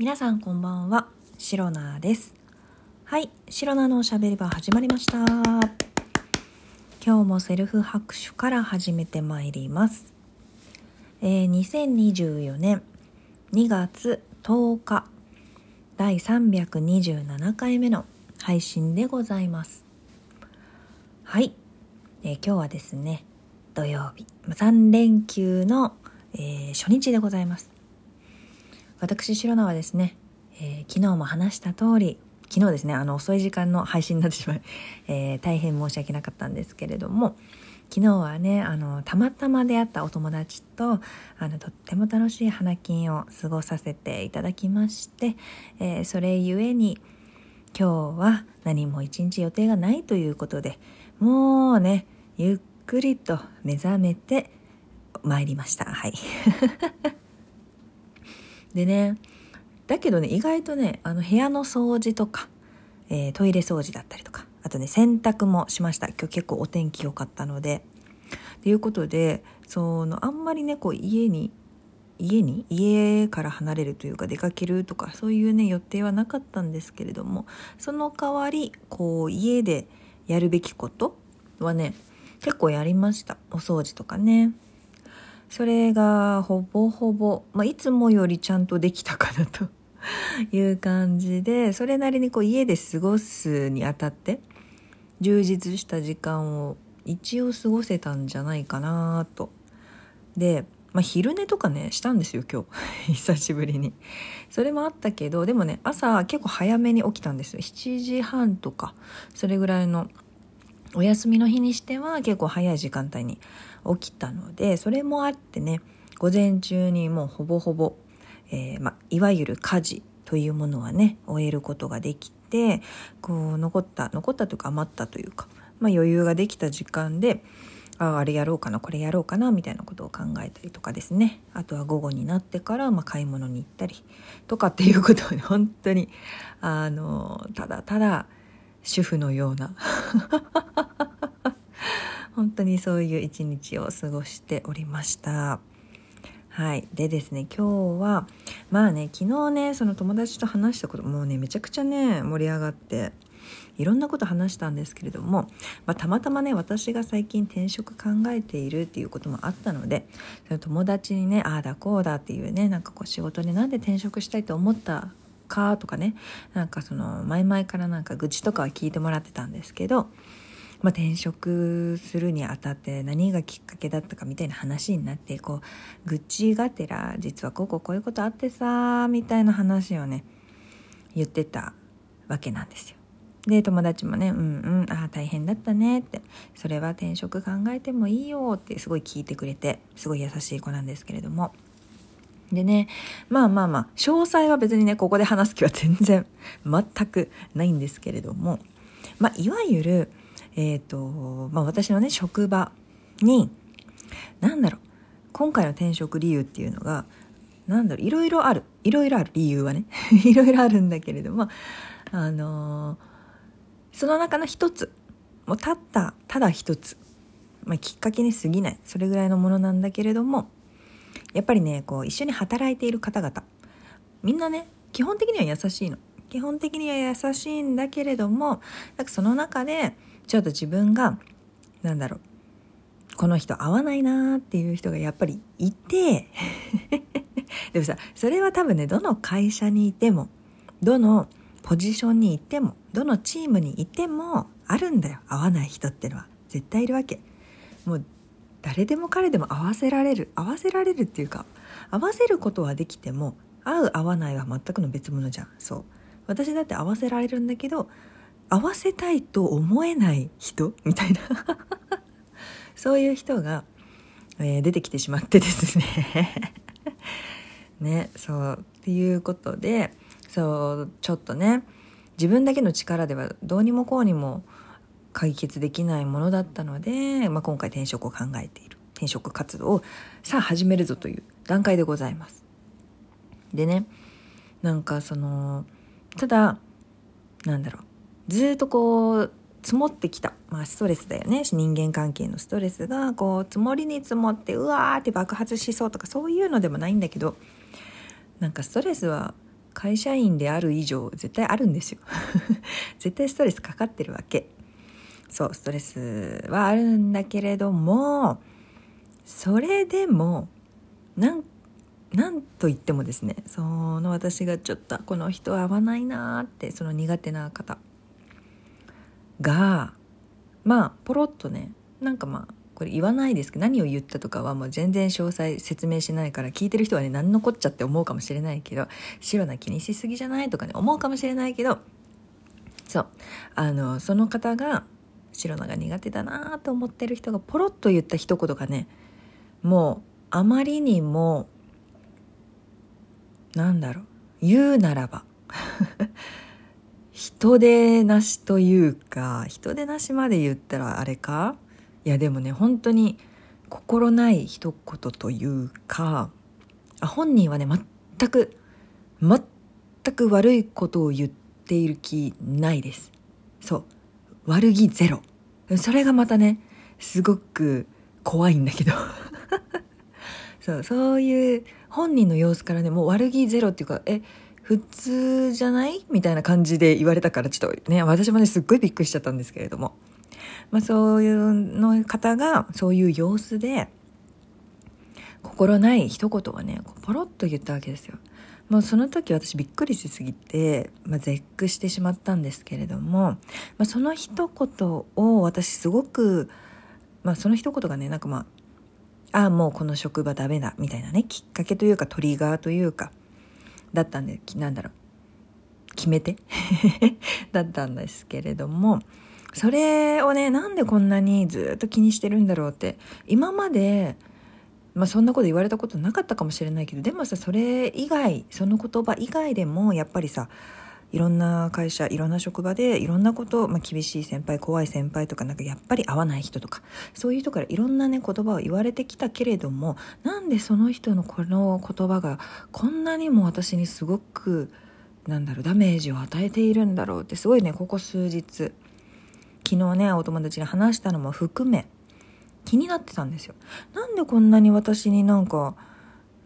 皆さんこんばんは、シロナです。はい、シロナのおしゃべり場始まりました。今日もセルフ拍手から始めてまいります。えー2024年2月10日第327回目の配信でございます。はい、えー今日はですね、土曜日、3連休の、えー初日でございます。私、シロナはですね、えー昨日も話した通り、昨日ですね、あの遅い時間の配信になってしまい、えー大変申し訳なかったんですけれども、昨日はね、あの、たまたま出会ったお友達と、あの、とっても楽しい花金を過ごさせていただきまして、えーそれゆえに、今日は何も一日予定がないということで、もうね、ゆっくりと目覚めて参りました。はい。でね、だけどね、意外とね、あの部屋の掃除とか、えートイレ掃除だったりとか、あとね、洗濯もしました。今日結構お天気良かったので。ということで、その、あんまりね、こう家に、家に家から離れるというか出かけるとかそういうね予定はなかったんですけれどもその代わりこう家でやるべきことはね結構やりましたお掃除とかねそれがほぼほぼ、まあ、いつもよりちゃんとできたかなと いう感じでそれなりにこう家で過ごすにあたって充実した時間を一応過ごせたんじゃないかなと。で、まあ、昼寝とかねしたんですよ今日。久しぶりに。それもあったけどでもね朝結構早めに起きたんですよ。7時半とかそれぐらいのお休みの日にしては結構早い時間帯に起きたのでそれもあってね午前中にもうほぼほぼ、えーま、いわゆる家事というものはね終えることができてこう残った残ったというか余ったというか、まあ、余裕ができた時間でああれやろうかなこれやろうかなみたいなことを考えたりとかですね。あとは午後になってから、まあ、買い物に行ったりとかっていうことを本当にあのただただ主婦のような 本当にそういう一日を過ごしておりました。はい。でですね、今日は、まあね、昨日ね、その友達と話したこと、もうね、めちゃくちゃね、盛り上がって、いろんなこと話したんですけれども、まあ、たまたまね、私が最近転職考えているっていうこともあったので、その友達にね、ああだこうだっていうね、なんかこう仕事でなんで転職したいと思ったかとかね、なんかその、前々からなんか愚痴とかは聞いてもらってたんですけど、まあ、転職するにあたって何がきっかけだったかみたいな話になってこう愚痴がてら実はこうこうこういうことあってさみたいな話をね言ってたわけなんですよ。で友達もね「うんうんああ大変だったね」って「それは転職考えてもいいよ」ってすごい聞いてくれてすごい優しい子なんですけれども。でね、まあまあまあ、詳細は別にね、ここで話す気は全然、全くないんですけれども、まあ、いわゆる、えっ、と、まあ私のね、職場に、なんだろう、今回の転職理由っていうのが、なんだろう、いろいろある。いろいろある理由はね。いろいろあるんだけれども、あのーその中の一つ、もうたった、ただ一つ、まあ、きっかけに過ぎない。それぐらいのものなんだけれども、やっぱりね、こう、一緒に働いている方々、みんなね、基本的には優しいの。基本的には優しいんだけれども、なんかその中で、ちょっと自分が、なんだろう、この人合わないなーっていう人がやっぱりいて、でもさ、それは多分ね、どの会社にいても、どのポジションにいても、どのチームにいても、あるんだよ。合わない人ってのは。絶対いるわけ。もう、誰でも彼でも合わせられる。合わせられるっていうか、合わせることはできても、合う合わないは全くの別物じゃん。そう。私だって合わせられるんだけど、合わせたいと思えない人みたいな。そういう人が、えー出てきてしまってですね。ね、そう。っていうことで、そう、ちょっとね、自分だけの力ではどうにもこうにも解決できないものだったので、まあ、今回転職を考えている。転職活動をさあ始めるぞという段階でございます。でね、なんかその、ただ、なんだろう、ずっとこう、積もってきた、まあ、ストレスだよね。人間関係のストレスがこう積もりに積もってうわーって爆発しそうとかそういうのでもないんだけどなんかストレスは会社員である以上絶対あるんですよ。絶対ストレスかかってるわけ。そうストレスはあるんだけれどもそれでもなんなんと言ってもですねその私がちょっとこの人合わないなーってその苦手な方がまあポロッとねなんかまあこれ言わないですけど何を言ったとかはもう全然詳細説明しないから聞いてる人はね何のこっちゃって思うかもしれないけど白な気にしすぎじゃないとかね思うかもしれないけどそうあのその方が白菜が苦手だなと思ってる人がポロッと言った一言がねもうあまりにもなんだろう言うならば 人でなしというか人でなしまで言ったらあれか？いやでもね本当に心ない一言というかあ本人はね全く全く悪いことを言っている気ないです。そう。悪気ゼロ。それがまたねすごく怖いんだけど。そうそういう本人の様子からねもう悪気ゼロっていうかえ普通じゃない？みたいな感じで言われたからちょっとね私もねすっごいびっくりしちゃったんですけれども、まあ、そういうの方がそういう様子で心ない一言はねポロッと言ったわけですよ。もうその時私びっくりしすぎて、まあ、絶句してしまったんですけれども、まあ、その一言を私すごく、まあ、その一言がねなんかまあああもうこの職場ダメだみたいなねきっかけというかトリガーというかだったんでなんだろう決め手 だったんですけれどもそれをねなんでこんなにずっと気にしてるんだろうって今までまあそんなこと言われたことなかったかもしれないけどでもさそれ以外その言葉以外でもやっぱりさいろんな会社いろんな職場でいろんなこと、まあ、厳しい先輩怖い先輩とかなんかやっぱり合わない人とかそういう人からいろんなね言葉を言われてきたけれどもなんでその人のこの言葉がこんなにも私にすごくなんだろうダメージを与えているんだろうってすごいねここ数日昨日ねお友達に話したのも含め気になってたんですよ。なんでこんなに私になんか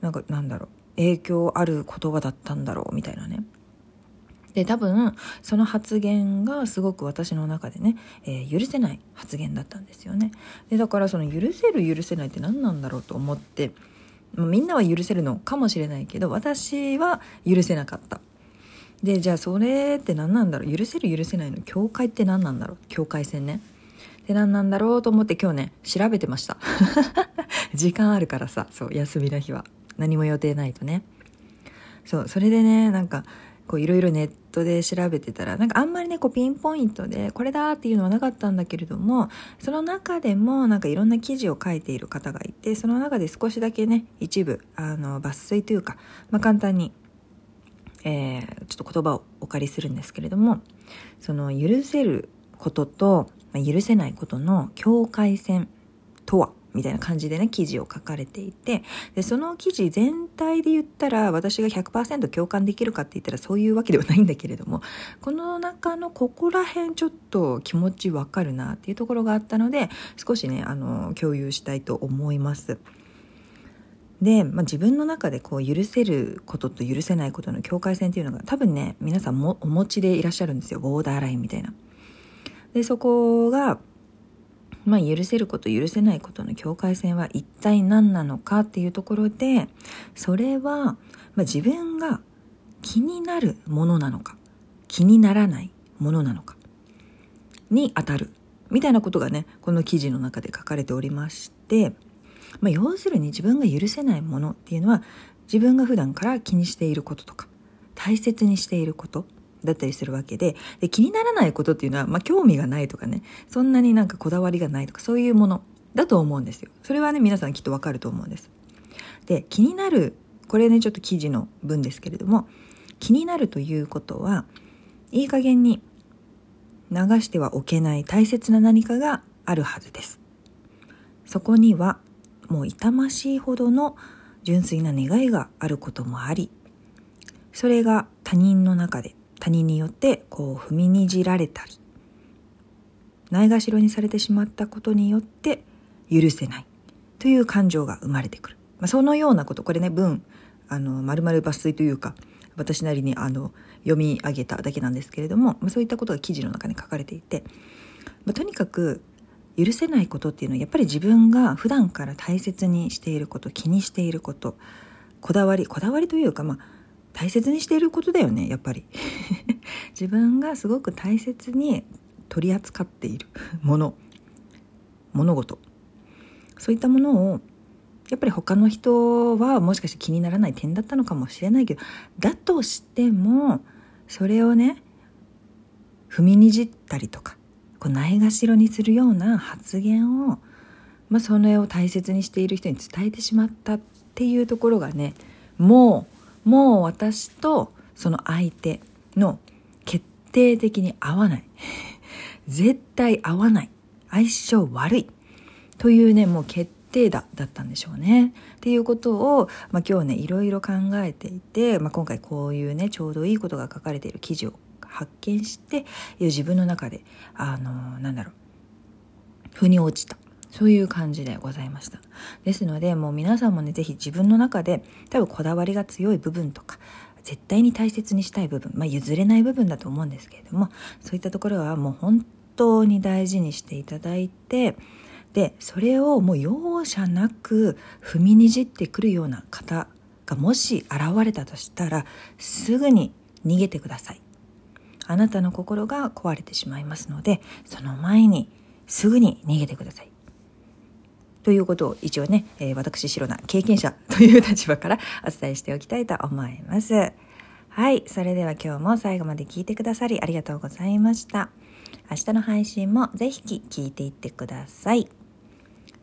なんかなんだろう影響ある言葉だったんだろうみたいなね。で多分その発言がすごく私の中でね、えー、許せない発言だったんですよね。でだからその許せる許せないって何なんだろうと思ってみんなは許せるのかもしれないけど私は許せなかった。でじゃあそれって何なんだろう？許せる許せないの境界って何なんだろう？境界線ね。で何なんだろうと思って今日ね調べてました。時間あるからさそう休みの日は。何も予定ないとね。そうそれでねなんかこういろいろネットで調べてたらなんかあんまりねこうピンポイントでこれだっていうのはなかったんだけれどもその中でもなんかいろんな記事を書いている方がいてその中で少しだけね一部あの抜粋というか、まあ、簡単に、えー、ちょっと言葉をお借りするんですけれどもその許せることと、まあ、許せないことの境界線とはみたいな感じでね記事を書かれていてでその記事全体で言ったら私が100%共感できるかって言ったらそういうわけではないんだけれどもこの中のここら辺ちょっと気持ちわかるなっていうところがあったので少しねあの共有したいと思います。で、まあ、自分の中でこう許せることと許せないことの境界線っていうのが多分ね皆さんもお持ちでいらっしゃるんですよボーダーラインみたいな。でそこがまあ、許せること許せないことの境界線は一体何なのかっていうところでそれは、まあ、自分が気になるものなのか気にならないものなのかに当たるみたいなことがねこの記事の中で書かれておりまして、まあ、要するに自分が許せないものっていうのは自分が普段から気にしていることとか大切にしていることだったりするわけでで気にならないことっていうのは、まあ、興味がないとかねそんなになんかこだわりがないとかそういうものだと思うんですよ。それはね皆さんきっとわかると思うんです。で気になるこれねちょっと記事の文ですけれども気になるということはいい加減に流してはおけない大切な何かがあるはずです。そこにはもう痛ましいほどの純粋な願いがあることもありそれが他人の中で他人によってこう踏みにじられたりないがしろにされてしまったことによって許せないという感情が生まれてくる、まあ、そのようなこと。これね文あの丸々抜粋というか私なりにあの読み上げただけなんですけれども、まあ、そういったことが記事の中に書かれていて、まあ、とにかく許せないことっていうのはやっぱり自分が普段から大切にしていること気にしていることこだわりこだわりというかまあ大切にしていることだよねやっぱり。自分がすごく大切に取り扱っているもの物事。そういったものをやっぱり他の人はもしかして気にならない点だったのかもしれないけどだとしてもそれをね踏みにじったりとかこうないがしろにするような発言を、まあ、それを大切にしている人に伝えてしまったっていうところがねもうもう私とその相手の決定的に合わない。絶対合わない。相性悪い。というねもう決定打だったんでしょうね。っていうことを、まあ、今日ねいろいろ考えていて、まあ、今回こういうねちょうどいいことが書かれている記事を発見して自分の中であのなんだろう。腑に落ちた。そういう感じでございました。ですのでもう皆さんもね是非自分の中で多分こだわりが強い部分とか絶対に大切にしたい部分、まあ、譲れない部分だと思うんですけれどもそういったところはもう本当に大事にしていただいてでそれをもう容赦なく踏みにじってくるような方がもし現れたとしたらすぐに逃げてください。あなたの心が壊れてしまいますのでその前にすぐに逃げてください。ということを一応ね、えー、私白な経験者 という立場からお伝えしておきたいと思いますはいそれでは今日も最後まで聞いてくださりありがとうございました明日の配信もぜひ聞いていってください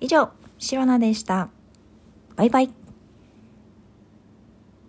以上、シロナでした。バイバイ。